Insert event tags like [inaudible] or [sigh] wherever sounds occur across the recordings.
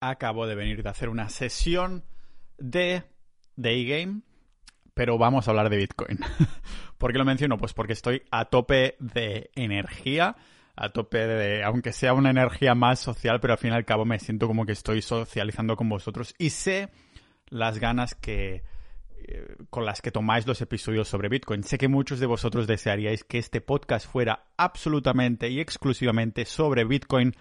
acabo de venir de hacer una sesión de Day Game, pero vamos a hablar de Bitcoin. [laughs] ¿Por qué lo menciono? Pues porque estoy a tope de energía, a tope de, aunque sea una energía más social, pero al fin y al cabo me siento como que estoy socializando con vosotros y sé las ganas que eh, con las que tomáis los episodios sobre Bitcoin. Sé que muchos de vosotros desearíais que este podcast fuera absolutamente y exclusivamente sobre Bitcoin,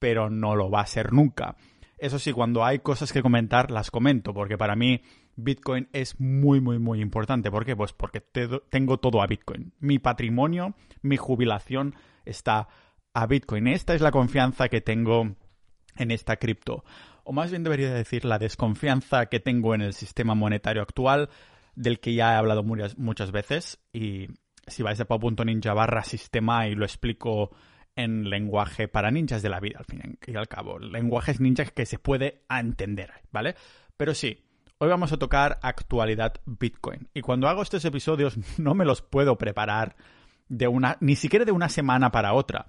pero no lo va a ser nunca. Eso sí, cuando hay cosas que comentar, las comento, porque para mí Bitcoin es muy, muy, muy importante. ¿Por qué? Pues porque tengo todo a Bitcoin. Mi patrimonio, mi jubilación está a Bitcoin. Esta es la confianza que tengo en esta cripto. O más bien debería decir la desconfianza que tengo en el sistema monetario actual, del que ya he hablado muchas, veces. Y si vais a pau.ninja barra sistema y lo explico en lenguaje para ninjas de la vida, al fin y al cabo. Lenguajes ninjas que se puede entender, ¿vale? Pero sí, hoy vamos a tocar actualidad Bitcoin. Y cuando hago estos episodios [laughs] no me los puedo preparar de una, ni siquiera de una semana para otra.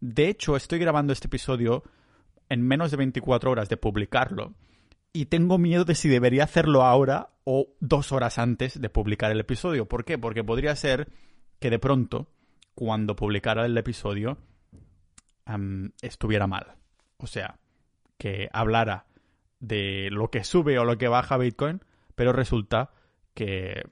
De hecho, estoy grabando este episodio en menos de 24 horas de publicarlo. Y tengo miedo de si debería hacerlo ahora o dos horas antes de publicar el episodio. ¿Por qué? Porque podría ser que de pronto, cuando publicara el episodio, estuviera mal. O sea, que hablara de lo que sube o lo que baja Bitcoin, pero resulta [laughs] que,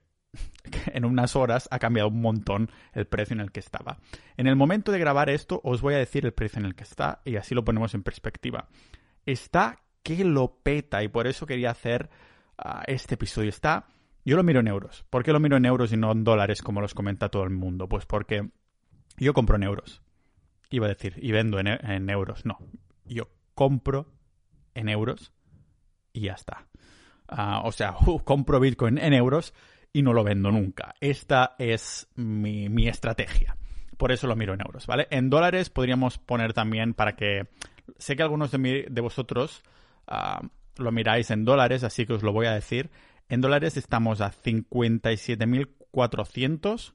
en unas horas ha cambiado un montón el precio en el que estaba. En el momento de grabar esto os voy a decir el precio en el que está y así lo ponemos en perspectiva. Está que lo peta y por eso quería hacer ah, este episodio. Está, yo lo miro en euros. ¿Por qué lo miro en euros y no en dólares como los comenta todo el mundo? Pues porque yo compro en euros iba a decir, y vendo en, euros. No, yo compro en euros y ya está. Ah, o sea, [laughs] compro Bitcoin en euros y no lo vendo nunca. Esta es mi, estrategia. Por eso lo miro en euros, ¿vale? En dólares podríamos poner también para que... Sé que algunos de, de vosotros ah, lo miráis en dólares, así que os lo voy a decir. En dólares estamos a 57.400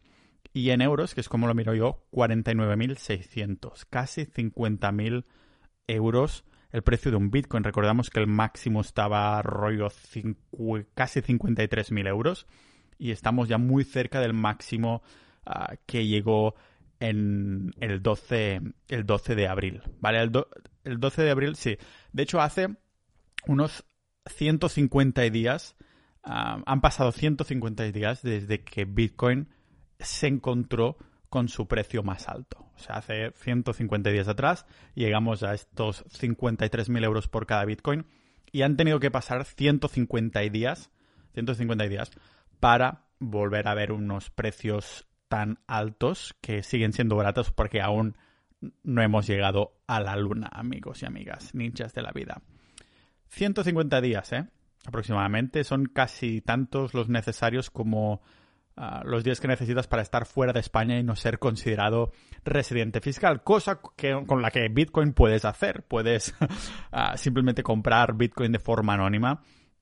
y en euros, que es como lo miro yo, 49.600, casi 50.000 euros el precio de un Bitcoin. Recordamos que el máximo estaba rollo casi 53.000 euros y estamos ya muy cerca del máximo ah, que llegó en el 12, el 12 de abril. ¿Vale? El, el 12 de abril, sí. De hecho, hace unos 150 días, ah, han pasado 150 días desde que Bitcoin se encontró con su precio más alto. O sea, hace 150 días atrás llegamos a estos 53.000 euros por cada Bitcoin y han tenido que pasar 150 días, 150 días para volver a ver unos precios tan altos que siguen siendo baratos porque aún no hemos llegado a la luna, amigos y amigas, ninjas de la vida. 150 días, ¿eh? Aproximadamente. Son casi tantos los necesarios como los días que necesitas para estar fuera de España y no ser considerado residente fiscal, cosa que, con la que Bitcoin puedes hacer. Puedes [laughs] ah, simplemente comprar Bitcoin de forma anónima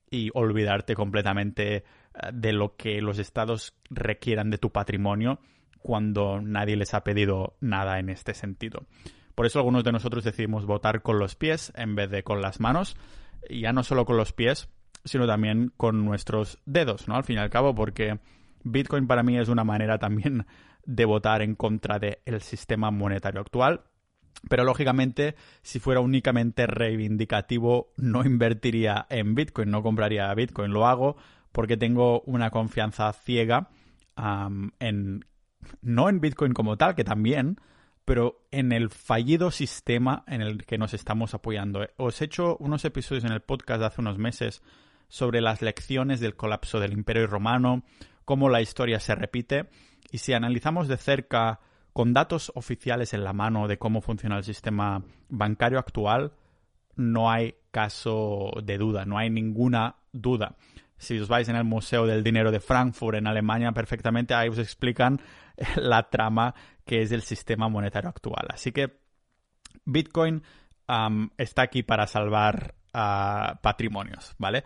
y olvidarte completamente ah, de lo que los estados requieran de tu patrimonio cuando nadie les ha pedido nada en este sentido. Por eso algunos de nosotros decidimos votar con los pies en vez de con las manos, y ya no solo con los pies, sino también con nuestros dedos, ¿no? Al fin y al cabo, porque Bitcoin para mí es una manera también de votar en contra del sistema monetario actual. Pero lógicamente, si fuera únicamente reivindicativo, no invertiría en Bitcoin, no compraría Bitcoin. Lo hago porque tengo una confianza ciega en, no en Bitcoin como tal, que también, pero en el fallido sistema en el que nos estamos apoyando. Os he hecho unos episodios en el podcast de hace unos meses sobre las lecciones del colapso del Imperio Romano, cómo la historia se repite y si analizamos de cerca con datos oficiales en la mano de cómo funciona el sistema bancario actual, no hay caso de duda, no hay ninguna duda. Si os vais en el Museo del Dinero de Frankfurt, en Alemania, perfectamente ahí os explican [laughs] la trama que es el sistema monetario actual. Así que Bitcoin está aquí para salvar patrimonios, ¿vale?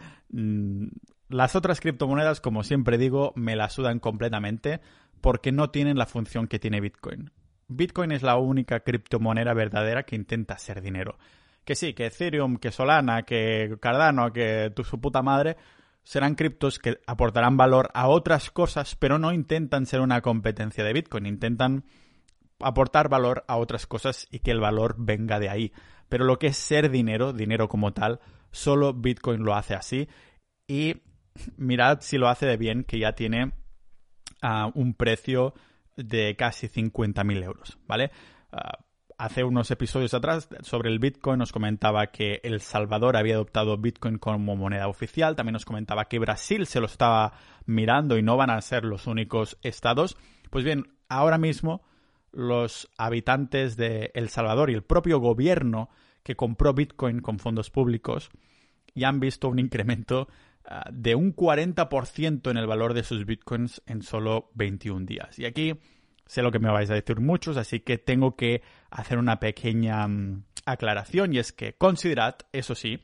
Las otras criptomonedas, como siempre digo, me la sudan completamente porque no tienen la función que tiene Bitcoin. Bitcoin es la única criptomoneda verdadera que intenta ser dinero, que sí, que Ethereum, que Solana, que Cardano, que tu, su puta madre, serán criptos que aportarán valor a otras cosas, pero no intentan ser una competencia de Bitcoin, intentan aportar valor a otras cosas y que el valor venga de ahí. Pero lo que es ser dinero, dinero como tal, solo Bitcoin lo hace así. Y mirad si lo hace de bien, que ya tiene uh, un precio de casi 50.000 euros, ¿vale? Uh, hace unos episodios atrás sobre el Bitcoin nos comentaba que El Salvador había adoptado Bitcoin como moneda oficial, también nos comentaba que Brasil se lo estaba mirando y no van a ser los únicos estados. Pues bien, ahora mismo los habitantes de El Salvador y el propio gobierno que compró Bitcoin con fondos públicos ya han visto un incremento uh, de un 40% en el valor de sus Bitcoins en solo 21 días. Y aquí Sé lo que me vais a decir muchos, así que tengo que hacer una pequeña um, aclaración y es que considerad, eso sí,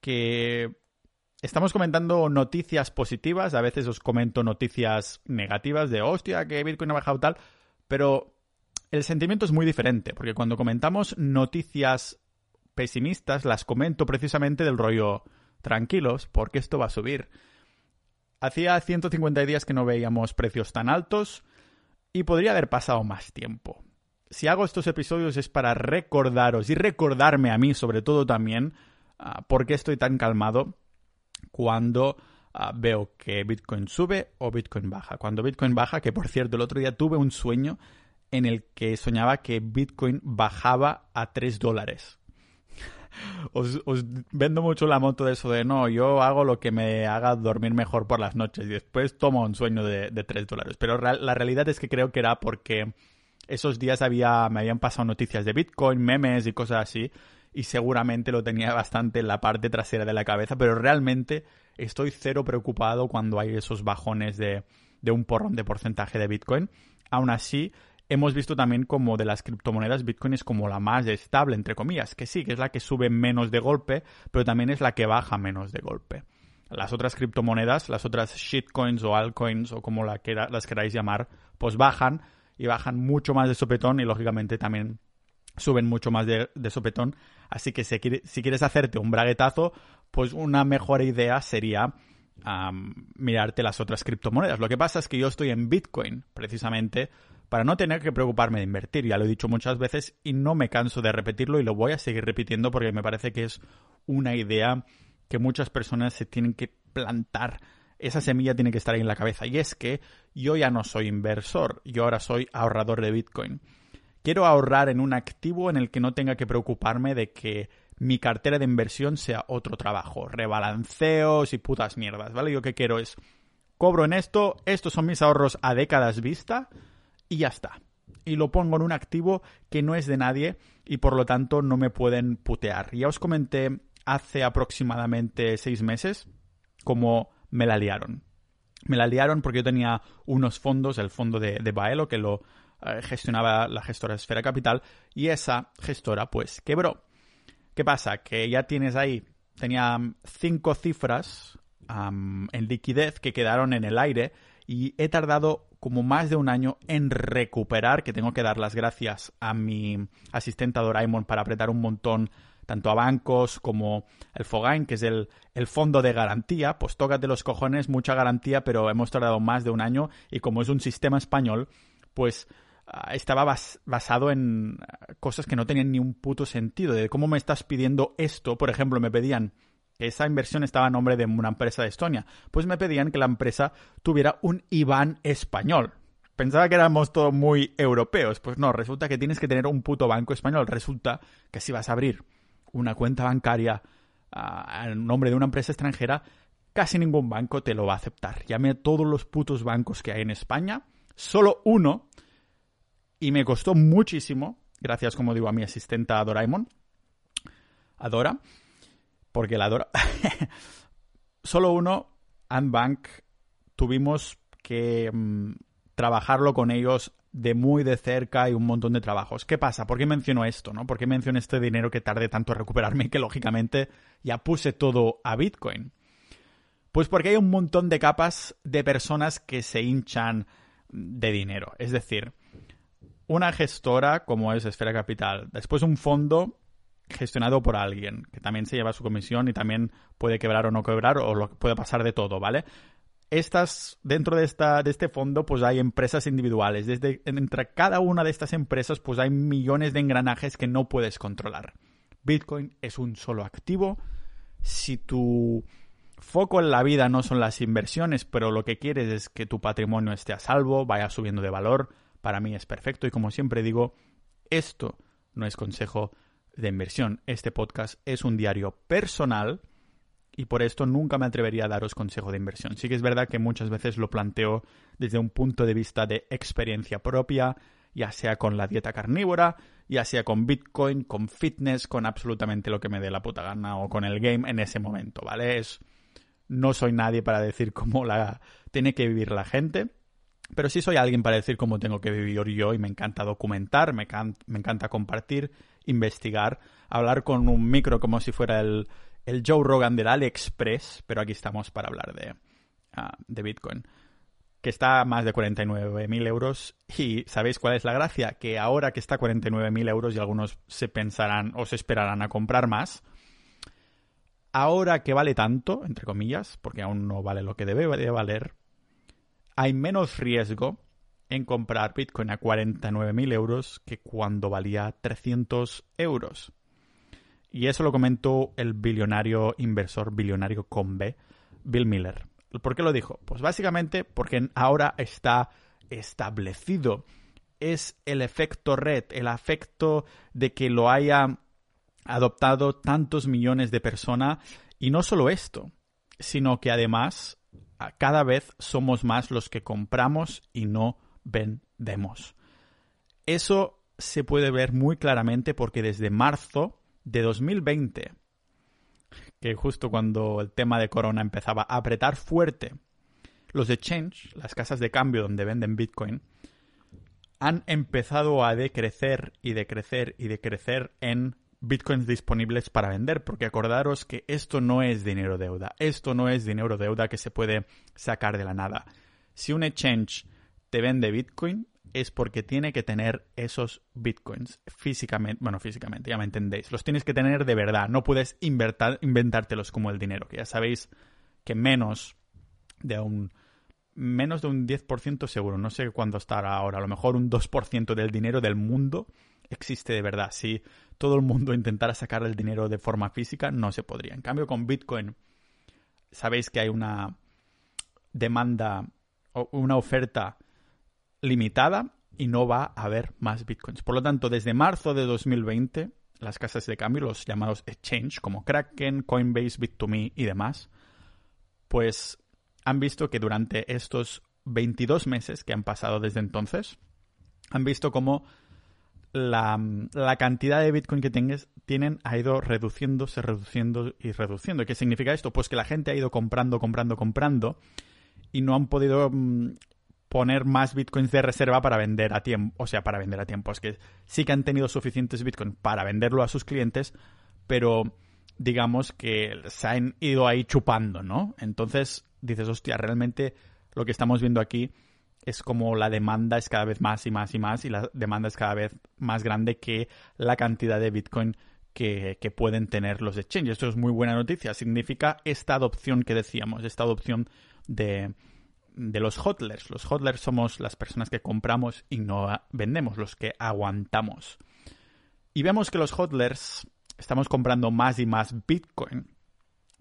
que estamos comentando noticias positivas, a veces os comento noticias negativas de hostia, que Bitcoin ha bajado tal, pero el sentimiento es muy diferente, porque cuando comentamos noticias pesimistas, las comento precisamente del rollo tranquilos, porque esto va a subir. Hacía 150 días que no veíamos precios tan altos, y podría haber pasado más tiempo. Si hago estos episodios es para recordaros y recordarme a mí sobre todo también uh, por qué estoy tan calmado cuando uh, veo que Bitcoin sube o Bitcoin baja. Cuando Bitcoin baja, que por cierto el otro día tuve un sueño en el que soñaba que Bitcoin bajaba a 3 dólares. Os, vendo mucho la moto de eso de no, yo hago lo que me haga dormir mejor por las noches y después tomo un sueño de, de 3 dólares. Pero la realidad es que creo que era porque esos días había, me habían pasado noticias de Bitcoin, memes y cosas así y seguramente lo tenía bastante en la parte trasera de la cabeza, pero realmente estoy cero preocupado cuando hay esos bajones de, de un porrón de porcentaje de Bitcoin. Aún así, hemos visto también como de las criptomonedas Bitcoin es como la más estable, entre comillas, que sí, que es la que sube menos de golpe, pero también es la que baja menos de golpe. Las otras criptomonedas, las otras shitcoins o altcoins o como las queráis llamar, pues bajan y bajan mucho más de sopetón y lógicamente también suben mucho más de, sopetón. Así que si, quieres hacerte un braguetazo, pues una mejor idea sería mirarte las otras criptomonedas. Lo que pasa es que yo estoy en Bitcoin, precisamente, para no tener que preocuparme de invertir. Ya lo he dicho muchas veces y no me canso de repetirlo y lo voy a seguir repitiendo porque me parece que es una idea que muchas personas se tienen que plantar. Esa semilla tiene que estar ahí en la cabeza. Y es que yo ya no soy inversor, yo ahora soy ahorrador de Bitcoin. Quiero ahorrar en un activo en el que no tenga que preocuparme de que mi cartera de inversión sea otro trabajo, rebalanceos y putas mierdas, ¿vale? Yo que quiero es, cobro en esto, estos son mis ahorros a décadas vista, y ya está. Y lo pongo en un activo que no es de nadie y por lo tanto no me pueden putear. Ya os comenté hace aproximadamente seis meses cómo me la liaron. Me la liaron porque yo tenía unos fondos, el fondo de, de Baelo, que lo eh, gestionaba la gestora Esfera Capital, y esa gestora pues quebró. ¿Qué pasa? Que ya tienes ahí, tenía cinco cifras en liquidez que quedaron en el aire y he tardado como más de un año en recuperar, que tengo que dar las gracias a mi asistente Doraemon para apretar un montón tanto a bancos como el Fogain, que es el, el, fondo de garantía, pues tócate los cojones, mucha garantía, pero hemos tardado más de un año y como es un sistema español, pues uh, estaba bas basado en cosas que no tenían ni un puto sentido, de cómo me estás pidiendo esto, por ejemplo, me pedían esa inversión estaba a nombre de una empresa de Estonia. Pues me pedían que la empresa tuviera un IBAN español. Pensaba que éramos todos muy europeos. Pues no, resulta que tienes que tener un puto banco español. Resulta que si vas a abrir una cuenta bancaria a nombre de una empresa extranjera, casi ningún banco te lo va a aceptar. Llamé a todos los putos bancos que hay en España, solo uno, y me costó muchísimo, gracias como digo a mi asistenta Doraemon, Adora, porque la adoro. [laughs] Solo uno, Antbank, tuvimos que mmm, trabajarlo con ellos de muy de cerca y un montón de trabajos. ¿Qué pasa? ¿Por qué menciono esto? ¿no? ¿Por qué menciono este dinero que tardé tanto en recuperarme y que lógicamente ya puse todo a Bitcoin? Pues porque hay un montón de capas de personas que se hinchan de dinero. Es decir, una gestora como es Esfera Capital, después un fondo gestionado por alguien, que también se lleva su comisión y también puede quebrar o no quebrar o lo, puede pasar de todo, ¿vale? Estas, dentro de, esta, de este fondo, pues hay empresas individuales. Desde, entre cada una de estas empresas, pues hay millones de engranajes que no puedes controlar. Bitcoin es un solo activo. Si tu foco en la vida no son las inversiones, pero lo que quieres es que tu patrimonio esté a salvo, vaya subiendo de valor, para mí es perfecto. Y como siempre digo, esto no es consejo de inversión. Este podcast es un diario personal y por esto nunca me atrevería a daros consejo de inversión. Sí que es verdad que muchas veces lo planteo desde un punto de vista de experiencia propia, ya sea con la dieta carnívora, ya sea con Bitcoin, con fitness, con absolutamente lo que me dé la puta gana o con el game en ese momento, ¿vale? Es, no soy nadie para decir cómo la tiene que vivir la gente, pero sí soy alguien para decir cómo tengo que vivir yo y me encanta documentar, me, me encanta compartir, investigar, hablar con un micro como si fuera el, el Joe Rogan del AliExpress, pero aquí estamos para hablar de, ah, de Bitcoin, que está a más de 49.000 euros. Y ¿sabéis cuál es la gracia? Que ahora que está a 49.000 euros y algunos se pensarán o se esperarán a comprar más, ahora que vale tanto, entre comillas, porque aún no vale lo que debe valer, hay menos riesgo en comprar Bitcoin a 49.000 euros que cuando valía 300 euros. Y eso lo comentó el billonario inversor, billonario con B, Bill Miller. ¿Por qué lo dijo? Pues básicamente porque ahora está establecido. Es el efecto red, el efecto de que lo haya adoptado tantos millones de personas. Y no solo esto, sino que además cada vez somos más los que compramos y no vendemos. Eso se puede ver muy claramente porque desde marzo de 2020, que justo cuando el tema de Corona empezaba a apretar fuerte, los exchange, las casas de cambio donde venden Bitcoin, han empezado a decrecer y decrecer y decrecer en bitcoins disponibles para vender, porque acordaros que esto no es dinero deuda, esto no es dinero deuda que se puede sacar de la nada. Si un exchange te vende bitcoin, es porque tiene que tener esos bitcoins físicamente, bueno, físicamente, ya me entendéis, los tienes que tener de verdad, no puedes inventártelos como el dinero, que ya sabéis que menos de un menos de un 10% seguro, no sé cuándo estará ahora, a lo mejor un 2% del dinero del mundo existe de verdad. Si todo el mundo intentara sacar el dinero de forma física, no se podría. En cambio, con Bitcoin, sabéis que hay una demanda o una oferta limitada y no va a haber más bitcoins. Por lo tanto, desde marzo de 2020, las casas de cambio, los llamados exchange, como Kraken, Coinbase, Bit2Me y demás, pues han visto que durante estos 22 meses que han pasado desde entonces, han visto cómo la, la, cantidad de Bitcoin que tengas, tienen ha ido reduciéndose, reduciendo y reduciendo. ¿Qué significa esto? Pues que la gente ha ido comprando, comprando, comprando y no han podido mm, poner más bitcoins de reserva para vender a tiempo, o sea, para vender a tiempo. Es que sí que han tenido suficientes bitcoins para venderlo a sus clientes, pero digamos que se han ido ahí chupando, ¿no? Entonces dices, hostia, realmente lo que estamos viendo aquí es como la demanda es cada vez más y más y más y la demanda es cada vez más grande que la cantidad de bitcoin que, que pueden tener los exchanges. Esto es muy buena noticia. Significa esta adopción que decíamos, esta adopción de, de los hodlers. Los hodlers somos las personas que compramos y no vendemos, los que aguantamos. Y vemos que los hodlers estamos comprando más y más Bitcoin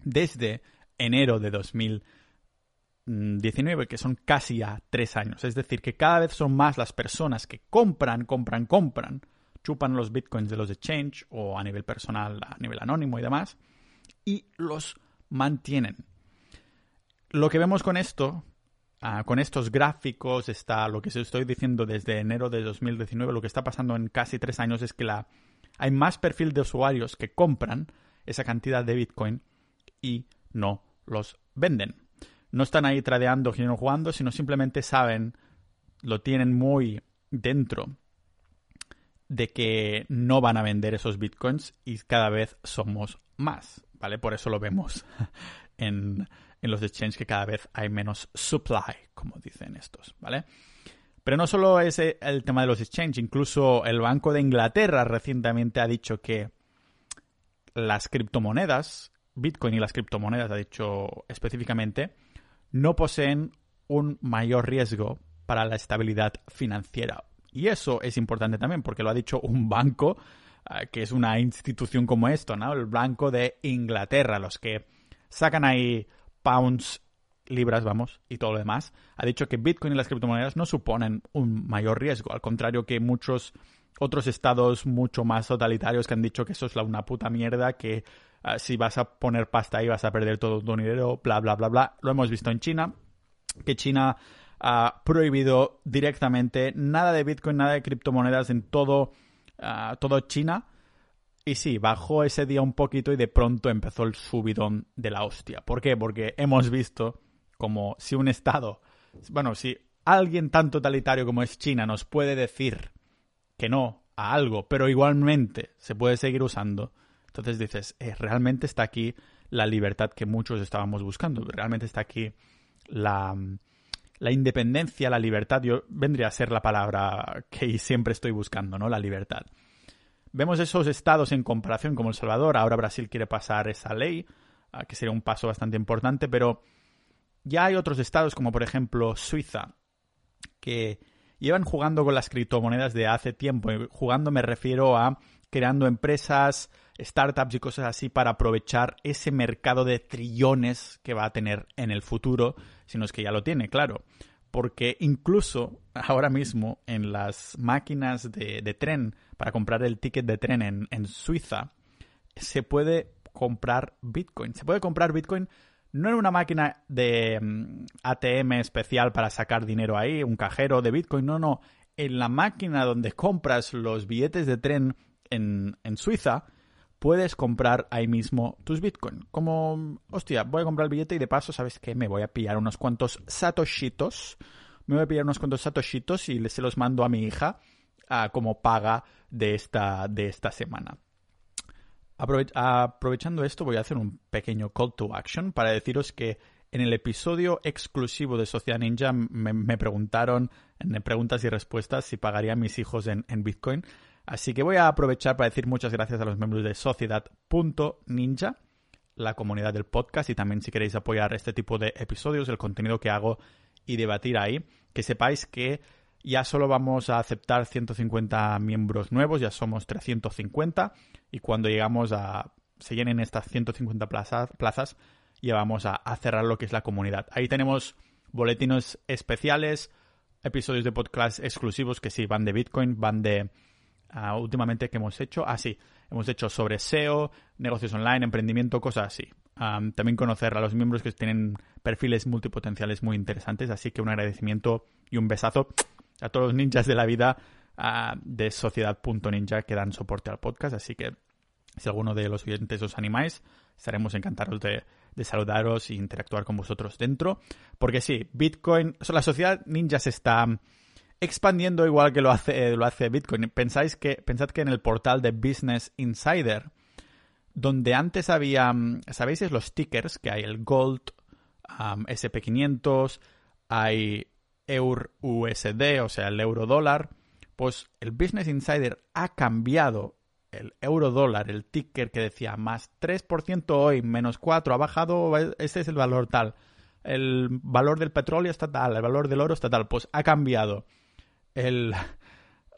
desde enero de 2019, que son casi a tres años. Es decir, que cada vez son más las personas que compran, compran, compran, chupan los Bitcoins de los exchange o a nivel personal, a nivel anónimo y demás, y los mantienen. Lo que vemos con esto Ah, con estos gráficos está lo que se estoy diciendo desde enero de 2019, lo que está pasando en casi tres años es que la, hay más perfil de usuarios que compran esa cantidad de Bitcoin y no los venden. No están ahí tradeando, girando, jugando, sino simplemente saben, lo tienen muy dentro de que no van a vender esos bitcoins y cada vez somos más, ¿vale? Por eso lo vemos [laughs] en, en los exchanges que cada vez hay menos supply, como dicen estos, ¿vale? Pero no solo es el tema de los exchanges, incluso el Banco de Inglaterra recientemente ha dicho que las criptomonedas, Bitcoin y las criptomonedas, ha dicho específicamente, no poseen un mayor riesgo para la estabilidad financiera. Y eso es importante también, porque lo ha dicho un banco, eh, que es una institución como esto, ¿no? El Banco de Inglaterra, los que sacan ahí pounds, libras, vamos, y todo lo demás. Ha dicho que Bitcoin y las criptomonedas no suponen un mayor riesgo, al contrario que muchos otros estados mucho más totalitarios que han dicho que eso es una puta mierda, que eh, si vas a poner pasta ahí vas a perder todo tu dinero, bla, bla, bla, bla. Lo hemos visto en China, que China ha prohibido directamente nada de Bitcoin, nada de criptomonedas en todo, uh, todo China. Y sí, bajó ese día un poquito y de pronto empezó el subidón de la hostia. ¿Por qué? Porque hemos visto como si un Estado, bueno, si alguien tan totalitario como es China nos puede decir que no a algo, pero igualmente se puede seguir usando, entonces dices, eh, realmente está aquí la libertad que muchos estábamos buscando, realmente está aquí la, la independencia, la libertad, yo vendría a ser la palabra que siempre estoy buscando, ¿no? La libertad. Vemos esos estados en comparación como El Salvador, ahora Brasil quiere pasar esa ley, ah, que sería un paso bastante importante, pero ya hay otros estados como por ejemplo Suiza, que llevan jugando con las criptomonedas de hace tiempo. Jugando me refiero a creando empresas, startups y cosas así para aprovechar ese mercado de trillones que va a tener en el futuro, si no es que ya lo tiene, claro. Porque incluso ahora mismo en las máquinas de, tren, para comprar el ticket de tren en, Suiza, se puede comprar Bitcoin. Se puede comprar Bitcoin no en una máquina de mm, ATM especial para sacar dinero ahí, un cajero de Bitcoin, no, no. En la máquina donde compras los billetes de tren en, en Suiza, puedes comprar ahí mismo tus Bitcoin. Como, hostia, voy a comprar el billete y de paso, ¿sabes qué? Me voy a pillar unos cuantos satoshitos. Me voy a pillar unos cuantos satoshitos y se los mando a mi hija como paga de esta, de esta semana. aprovechando esto, voy a hacer un pequeño call to action para deciros que en el episodio exclusivo de Sociedad Ninja me, preguntaron en preguntas y respuestas si pagaría a mis hijos en Bitcoin. Así que voy a aprovechar para decir muchas gracias a los miembros de Sociedad.ninja, la comunidad del podcast, y también si queréis apoyar este tipo de episodios, el contenido que hago y debatir ahí, que sepáis que ya solo vamos a aceptar 150 miembros nuevos, ya somos 350, y cuando llegamos a se llenen estas 150 plazas, plazas ya vamos a, a cerrar lo que es la comunidad. Ahí tenemos boletines especiales, episodios de podcast exclusivos que sí van de Bitcoin, van de últimamente que hemos hecho. Ah, sí, hemos hecho sobre SEO, negocios online, emprendimiento, cosas así. Um, también conocer a los miembros que tienen perfiles multipotenciales muy interesantes, así que un agradecimiento y un besazo a todos los ninjas de la vida uh, de Sociedad.ninja que dan soporte al podcast, así que si alguno de los oyentes os animáis, estaremos encantados de, saludaros e interactuar con vosotros dentro. Porque sí, Bitcoin, la sociedad ninja se está expandiendo igual que lo hace, lo hace Bitcoin. Pensáis que, pensad que en el portal de Business Insider, donde antes había, mm, ¿sabéis? Es los tickers, que hay el Gold, SP500, hay EUR USD, o sea, el euro dólar. Pues el Business Insider ha cambiado el euro dólar, el ticker que decía más 3% hoy, menos 4, ha bajado, ese es el valor tal. El valor del petróleo está tal, el valor del oro está tal. Pues ha cambiado el,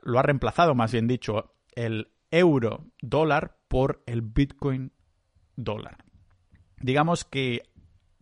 lo ha reemplazado, más bien dicho, el euro dólar por el Bitcoin dólar. Digamos que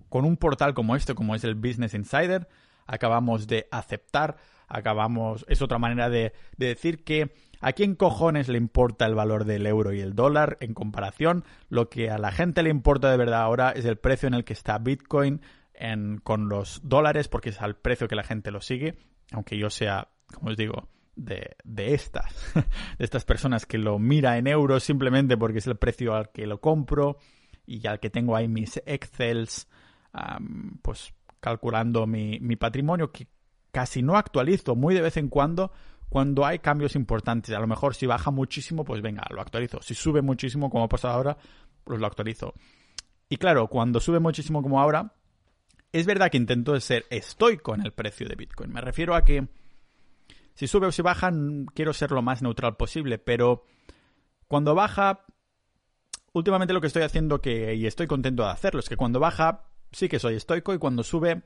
con un portal como este, como es el Business Insider, acabamos de aceptar, acabamos, es otra manera de, de, decir que a quién cojones le importa el valor del euro y el dólar en comparación, lo que a la gente le importa de verdad ahora es el precio en el que está Bitcoin en, con los dólares, porque es al precio que la gente lo sigue, aunque yo sea como os digo, de, de estas, [laughs] de estas personas que lo mira en euros simplemente porque es el precio al que lo compro y al que tengo ahí mis excels, pues calculando mi, mi patrimonio que casi no actualizo, muy de vez en cuando, cuando hay cambios importantes. A lo mejor si baja muchísimo, pues venga, lo actualizo. Si sube muchísimo, como ha pasado ahora, pues lo actualizo. Y claro, cuando sube muchísimo como ahora, es verdad que intento ser estoico en el precio de Bitcoin. Me refiero a que si sube o si baja, quiero ser lo más neutral posible, pero cuando baja, últimamente lo que estoy haciendo que, y estoy contento de hacerlo, es que cuando baja sí que soy estoico y cuando sube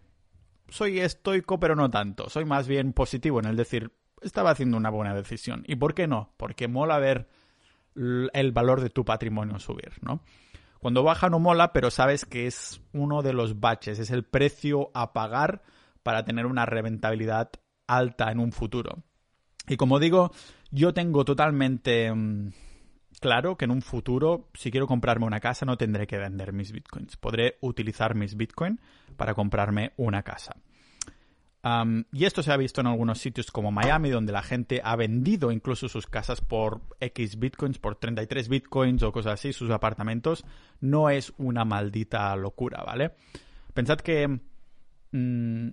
soy estoico pero no tanto. Soy más bien positivo en el decir, estaba haciendo una buena decisión. ¿Y por qué no? Porque mola ver el valor de tu patrimonio subir, ¿no? Cuando baja no mola, pero sabes que es uno de los baches, es el precio a pagar para tener una rentabilidad alta en un futuro. Y como digo, yo tengo totalmente mm, claro que en un futuro, si quiero comprarme una casa, no tendré que vender mis bitcoins. Podré utilizar mis bitcoins para comprarme una casa y esto se ha visto en algunos sitios como Miami, donde la gente ha vendido incluso sus casas por X bitcoins, por 33 bitcoins o cosas así, sus apartamentos. No es una maldita locura, ¿vale? Pensad que mm,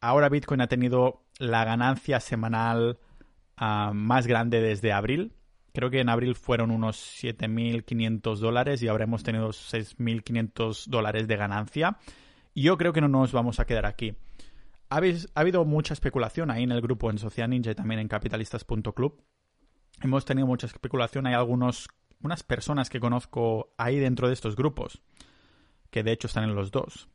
ahora Bitcoin ha tenido la ganancia semanal más grande desde abril. Creo que en abril fueron unos 7.500 dólares y ahora hemos tenido 6.500 dólares de ganancia. Y yo creo que no nos vamos a quedar aquí ha, habido mucha especulación ahí en el grupo en Social Ninja y también en capitalistas.club. Hemos tenido mucha especulación. Hay algunos, unas personas que conozco ahí dentro de estos grupos, que de hecho están en los dos,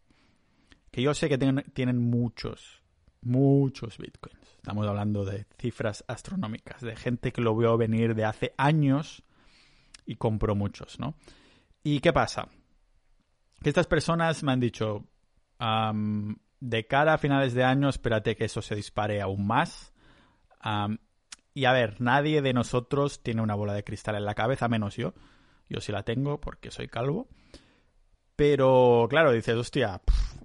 que yo sé que tienen muchos, muchos bitcoins. Estamos hablando de cifras astronómicas, de gente que lo veo venir de hace años y compró muchos, ¿no? ¿Y qué pasa? Que estas personas me han dicho, de cara a finales de año, espérate que eso se dispare aún más. y a ver, nadie de nosotros tiene una bola de cristal en la cabeza, menos yo. Yo sí la tengo porque soy calvo. Pero claro, dices, hostia,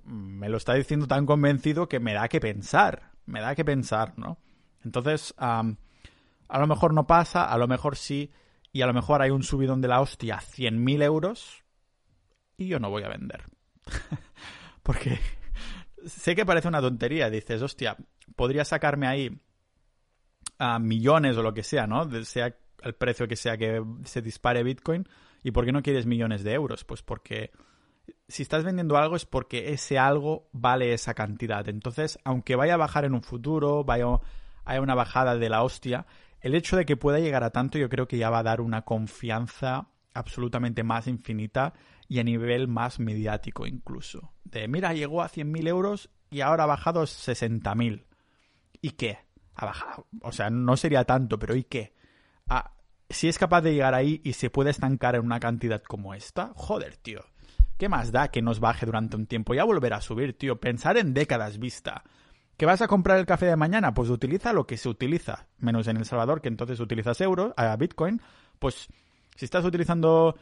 me lo está diciendo tan convencido que me da que pensar. Me da que pensar, ¿no? Entonces, a lo mejor no pasa, a lo mejor sí. Y a lo mejor hay un subidón de la hostia, 100.000 euros. Y yo no voy a vender. [laughs] porque sé que parece una tontería, dices, hostia, podría sacarme ahí a millones o lo que sea, ¿no? Sea el precio que sea que se dispare Bitcoin. ¿Y por qué no quieres millones de euros? Pues porque si estás vendiendo algo es porque ese algo vale esa cantidad. Entonces, aunque vaya a bajar en un futuro, vaya haya una bajada de la hostia, el hecho de que pueda llegar a tanto yo creo que ya va a dar una confianza absolutamente más infinita y a nivel más mediático incluso. De, mira, llegó a 100.000 euros y ahora ha bajado a 60.000. ¿Y qué? Ha bajado. O sea, no sería tanto, pero ¿y qué? Ah, si es capaz de llegar ahí y se puede estancar en una cantidad como esta, joder, tío. ¿Qué más da que nos baje durante un tiempo? Ya volverá a subir, tío. Pensar en décadas vista. ¿Que vas a comprar el café de mañana? Pues utiliza lo que se utiliza. Menos en El Salvador, que entonces utilizas euros, a Bitcoin. Pues si estás utilizando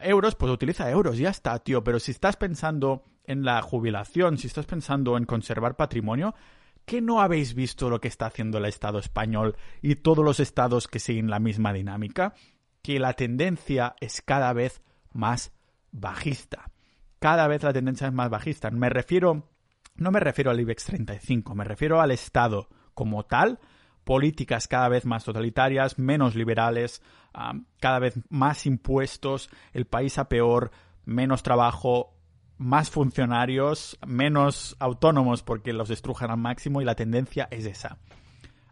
euros, pues utiliza euros, ya está, tío. Pero si estás pensando en la jubilación, si estás pensando en conservar patrimonio, ¿qué no habéis visto lo que está haciendo el Estado español y todos los estados que siguen la misma dinámica? Que la tendencia es cada vez más bajista. Cada vez la tendencia es más bajista. Me refiero, no me refiero al IBEX 35, me refiero al Estado como tal, políticas cada vez más totalitarias, menos liberales, cada vez más impuestos, el país a peor, menos trabajo, más funcionarios, menos autónomos porque los estrujan al máximo y la tendencia es esa.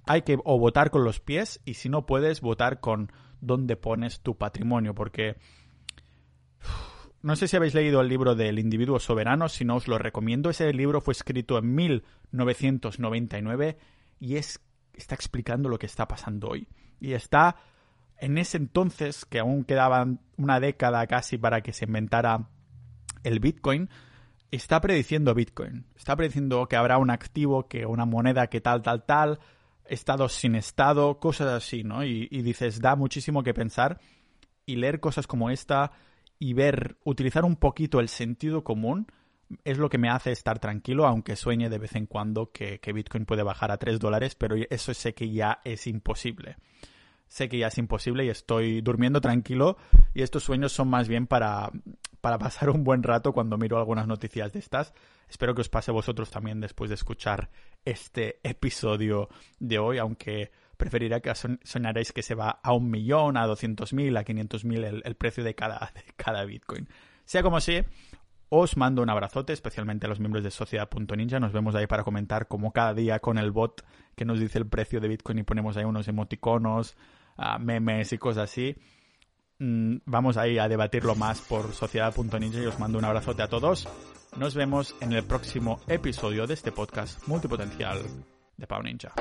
Hay que o votar con los pies y si no puedes votar con dónde pones tu patrimonio porque no sé si habéis leído el libro del individuo soberano, si no os lo recomiendo. Ese libro fue escrito en 1999 y es está explicando lo que está pasando hoy. Y está en ese entonces, que aún quedaban una década casi para que se inventara el Bitcoin, está prediciendo Bitcoin. Está prediciendo que habrá un activo, que una moneda que tal, tal, tal, estados sin estado, cosas así, ¿no? Y, y dices, da muchísimo que pensar y leer cosas como esta y ver, utilizar un poquito el sentido común es lo que me hace estar tranquilo, aunque sueñe de vez en cuando que, Bitcoin puede bajar a 3 dólares, pero eso sé que ya es imposible. Sé que ya es imposible y estoy durmiendo tranquilo y estos sueños son más bien para, para pasar un buen rato cuando miro algunas noticias de estas. Espero que os pase a vosotros también después de escuchar este episodio de hoy, aunque preferiría que soñaréis que se va a un millón, a 200.000, a 500.000 el, el precio de cada, cada Bitcoin. Sea como sea, os mando un abrazote, especialmente a los miembros de Sociedad.ninja. Nos vemos ahí para comentar como cada día con el bot que nos dice el precio de Bitcoin y ponemos ahí unos emoticonos, ah, memes y cosas así. mm, vamos ahí a debatirlo más por sociedad.ninja y os mando un abrazote a todos. Nos vemos en el próximo episodio de este podcast multipotencial de Pau Ninja.